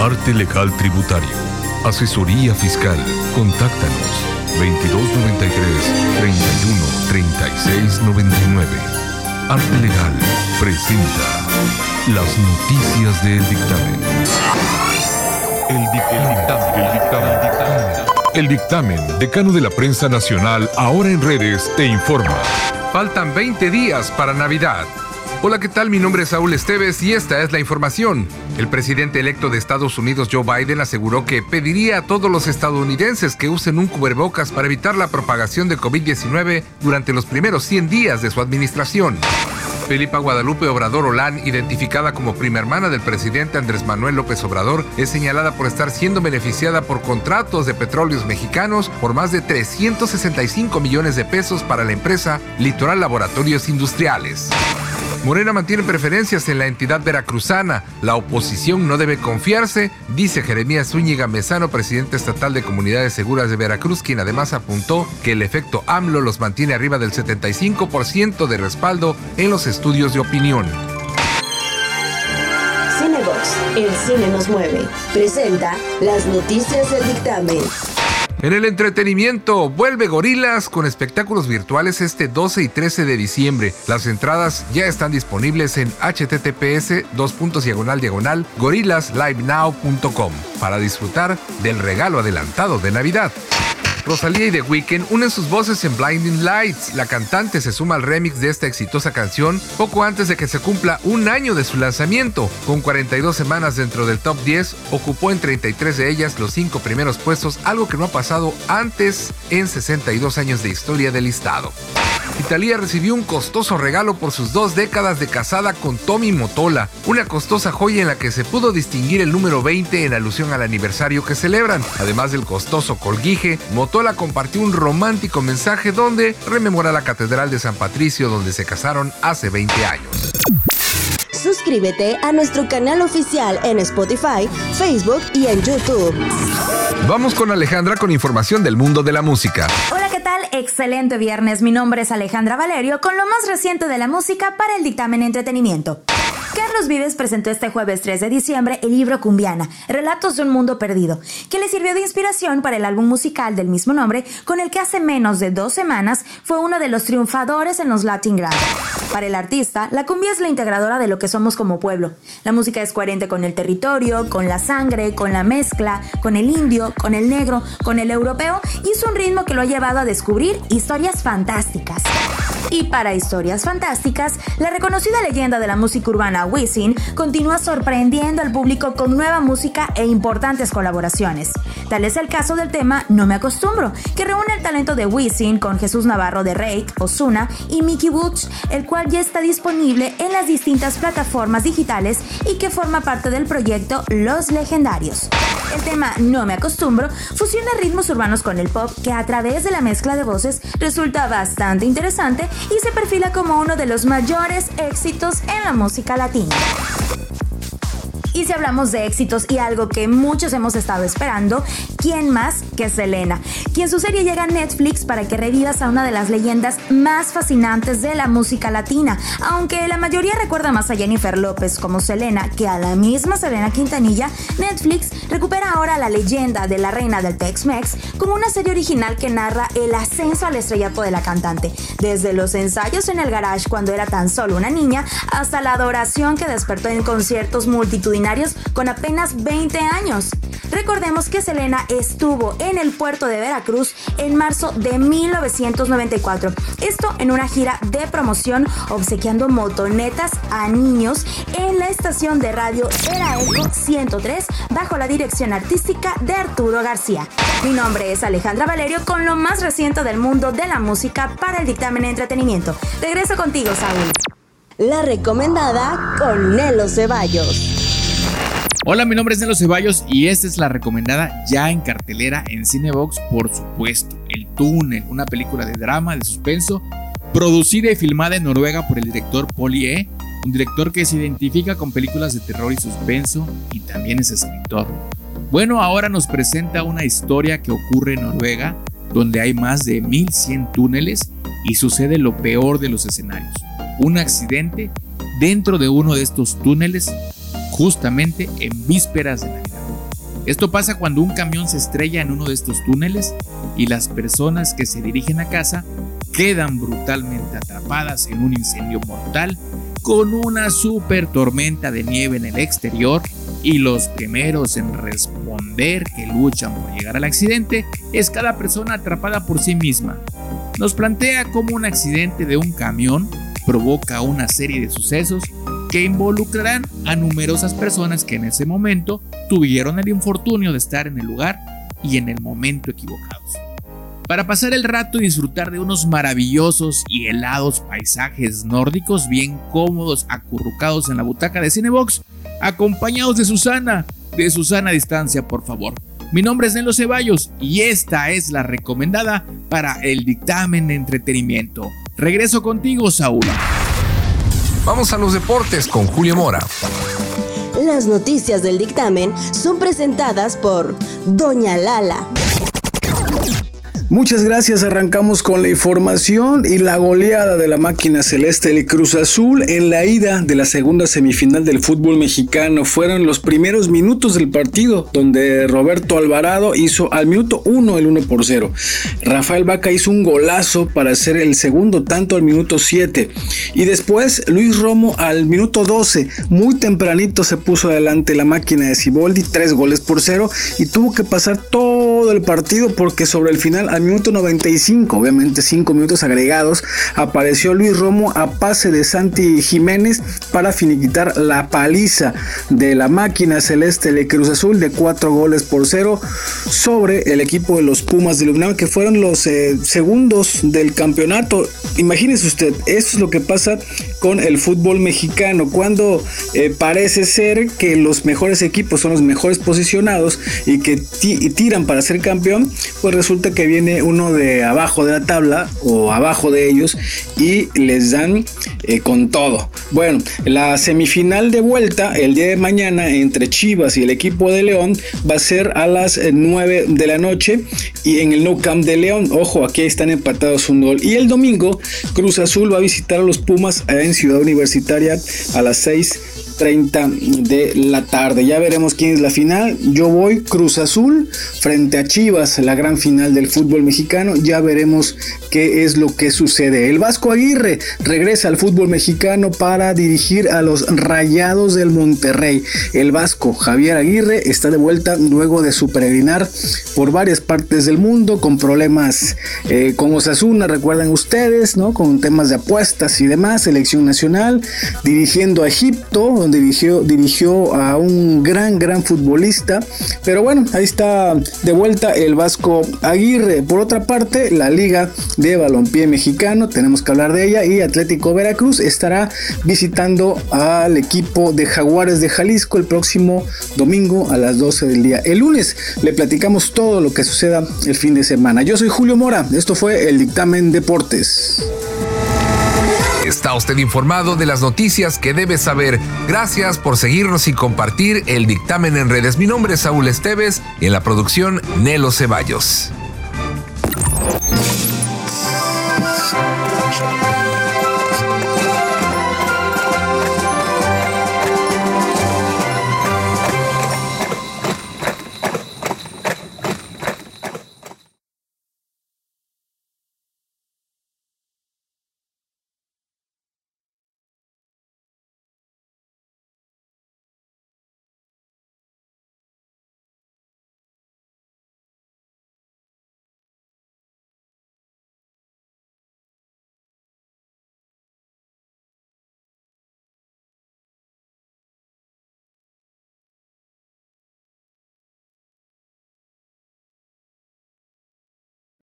Arte Legal Tributario. Asesoría Fiscal. Contáctanos 2293 31 36 99. Arte Legal presenta las noticias del dictamen. El, dictamen. El dictamen. El dictamen, decano de la prensa nacional, ahora en redes, te informa. Faltan 20 días para Navidad. Hola, ¿qué tal? Mi nombre es Saúl Esteves y esta es la información. El presidente electo de Estados Unidos, Joe Biden, aseguró que pediría a todos los estadounidenses que usen un cubrebocas para evitar la propagación de COVID-19 durante los primeros 100 días de su administración. Felipa Guadalupe Obrador Olán, identificada como prima hermana del presidente Andrés Manuel López Obrador, es señalada por estar siendo beneficiada por contratos de petróleos mexicanos por más de 365 millones de pesos para la empresa Litoral Laboratorios Industriales. Morena mantiene preferencias en la entidad veracruzana. La oposición no debe confiarse, dice Jeremías Zúñiga Mesano, presidente estatal de Comunidades Seguras de Veracruz, quien además apuntó que el efecto AMLO los mantiene arriba del 75% de respaldo en los estudios de opinión. Cinebox, el cine nos mueve, presenta las noticias del dictamen. En el entretenimiento, vuelve Gorilas con espectáculos virtuales este 12 y 13 de diciembre. Las entradas ya están disponibles en https diagonal diagonal gorilaslivenow.com para disfrutar del regalo adelantado de Navidad. Rosalía y The Weeknd unen sus voces en Blinding Lights. La cantante se suma al remix de esta exitosa canción poco antes de que se cumpla un año de su lanzamiento. Con 42 semanas dentro del top 10, ocupó en 33 de ellas los 5 primeros puestos, algo que no ha pasado antes en 62 años de historia del listado. Italia recibió un costoso regalo por sus dos décadas de casada con Tommy Motola, una costosa joya en la que se pudo distinguir el número 20 en alusión al aniversario que celebran. Además del costoso colguije, Motola compartió un romántico mensaje donde rememora la Catedral de San Patricio donde se casaron hace 20 años. Suscríbete a nuestro canal oficial en Spotify, Facebook y en YouTube. Vamos con Alejandra con información del mundo de la música. Hola. Excelente viernes. Mi nombre es Alejandra Valerio con lo más reciente de la música para el dictamen entretenimiento. Carlos Vives presentó este jueves 3 de diciembre el libro Cumbiana, Relatos de un Mundo Perdido, que le sirvió de inspiración para el álbum musical del mismo nombre, con el que hace menos de dos semanas fue uno de los triunfadores en los Latin Grammy. Para el artista, la cumbia es la integradora de lo que somos como pueblo. La música es coherente con el territorio, con la sangre, con la mezcla, con el indio, con el negro, con el europeo, y es un ritmo que lo ha llevado a descubrir historias fantásticas. Y para historias fantásticas, la reconocida leyenda de la música urbana Wisin continúa sorprendiendo al público con nueva música e importantes colaboraciones. Tal es el caso del tema No me acostumbro, que reúne el talento de Wisin con Jesús Navarro de Rake, Osuna y Mickey Woods, el cual ya está disponible en las distintas plataformas digitales y que forma parte del proyecto Los Legendarios. El tema No me acostumbro fusiona ritmos urbanos con el pop que a través de la mezcla de voces resulta bastante interesante y se perfila como uno de los mayores éxitos en la música latina. Y si hablamos de éxitos y algo que muchos hemos estado esperando, ¿quién más que Selena? Quien su serie llega a Netflix para que revivas a una de las leyendas más fascinantes de la música latina. Aunque la mayoría recuerda más a Jennifer López como Selena que a la misma Selena Quintanilla, Netflix recupera ahora la leyenda de la reina del Tex-Mex como una serie original que narra el ascenso al estrellato de la cantante, desde los ensayos en el garage cuando era tan solo una niña hasta la adoración que despertó en conciertos multitudinarios con apenas 20 años. Recordemos que Selena estuvo en el puerto de Veracruz en marzo de 1994. Esto en una gira de promoción obsequiando motonetas a niños en la estación de radio Era Eco 103 bajo la dirección artística de Arturo García. Mi nombre es Alejandra Valerio con lo más reciente del mundo de la música para el dictamen de entretenimiento. Regreso contigo, Saúl. La recomendada con Nelo Ceballos. Hola, mi nombre es Nelo Ceballos y esta es la recomendada ya en cartelera en Cinebox, por supuesto. El Túnel, una película de drama, de suspenso, producida y filmada en Noruega por el director Poli E, un director que se identifica con películas de terror y suspenso y también es escritor. Bueno, ahora nos presenta una historia que ocurre en Noruega, donde hay más de 1100 túneles y sucede lo peor de los escenarios. Un accidente dentro de uno de estos túneles justamente en vísperas de Navidad. Esto pasa cuando un camión se estrella en uno de estos túneles y las personas que se dirigen a casa quedan brutalmente atrapadas en un incendio mortal con una super tormenta de nieve en el exterior y los primeros en responder que luchan por llegar al accidente es cada persona atrapada por sí misma. Nos plantea cómo un accidente de un camión provoca una serie de sucesos que involucrarán a numerosas personas que en ese momento tuvieron el infortunio de estar en el lugar y en el momento equivocados. Para pasar el rato y disfrutar de unos maravillosos y helados paisajes nórdicos bien cómodos acurrucados en la butaca de Cinebox, acompañados de Susana, de Susana a distancia por favor. Mi nombre es Nelo Ceballos y esta es la recomendada para el dictamen de entretenimiento. Regreso contigo, Saúl. Vamos a los deportes con Julio Mora. Las noticias del dictamen son presentadas por Doña Lala. Muchas gracias. Arrancamos con la información y la goleada de la máquina celeste del Cruz Azul en la ida de la segunda semifinal del fútbol mexicano. Fueron los primeros minutos del partido donde Roberto Alvarado hizo al minuto 1 el 1 por 0. Rafael Vaca hizo un golazo para hacer el segundo tanto al minuto 7. Y después Luis Romo al minuto 12. Muy tempranito se puso adelante la máquina de Ciboldi, tres goles por 0 y tuvo que pasar todo el partido porque sobre el final minuto 95, obviamente 5 minutos agregados, apareció Luis Romo a pase de Santi Jiménez para finiquitar la paliza de la máquina celeste de Cruz Azul de 4 goles por 0 sobre el equipo de los Pumas de Lugnan, que fueron los eh, segundos del campeonato. Imagínese usted, esto es lo que pasa con el fútbol mexicano, cuando eh, parece ser que los mejores equipos son los mejores posicionados y que tiran para ser campeón, pues resulta que viene uno de abajo de la tabla o abajo de ellos y les dan eh, con todo. Bueno, la semifinal de vuelta el día de mañana entre Chivas y el equipo de León va a ser a las 9 eh, de la noche y en el No Camp de León. Ojo, aquí están empatados un gol. Y el domingo Cruz Azul va a visitar a los Pumas Ciudad Universitaria a las 6 30 de la tarde. Ya veremos quién es la final. Yo voy Cruz Azul frente a Chivas, la gran final del fútbol mexicano. Ya veremos qué es lo que sucede. El Vasco Aguirre regresa al fútbol mexicano para dirigir a los Rayados del Monterrey. El Vasco Javier Aguirre está de vuelta luego de su peregrinar por varias partes del mundo con problemas eh, con Osasuna, recuerdan ustedes, ¿no? Con temas de apuestas y demás, selección nacional, dirigiendo a Egipto, dirigió, dirigió a un gran, gran futbolista. Pero bueno, ahí está de vuelta el Vasco Aguirre. Por otra parte, la Liga de Balompié Mexicano, tenemos que hablar de ella, y Atlético Veracruz estará visitando al equipo de Jaguares de Jalisco el próximo domingo a las 12 del día. El lunes le platicamos todo lo que suceda el fin de semana. Yo soy Julio Mora, esto fue el Dictamen Deportes. Está usted informado de las noticias que debe saber. Gracias por seguirnos y compartir el dictamen en redes. Mi nombre es Saúl Esteves y en la producción Nelo Ceballos.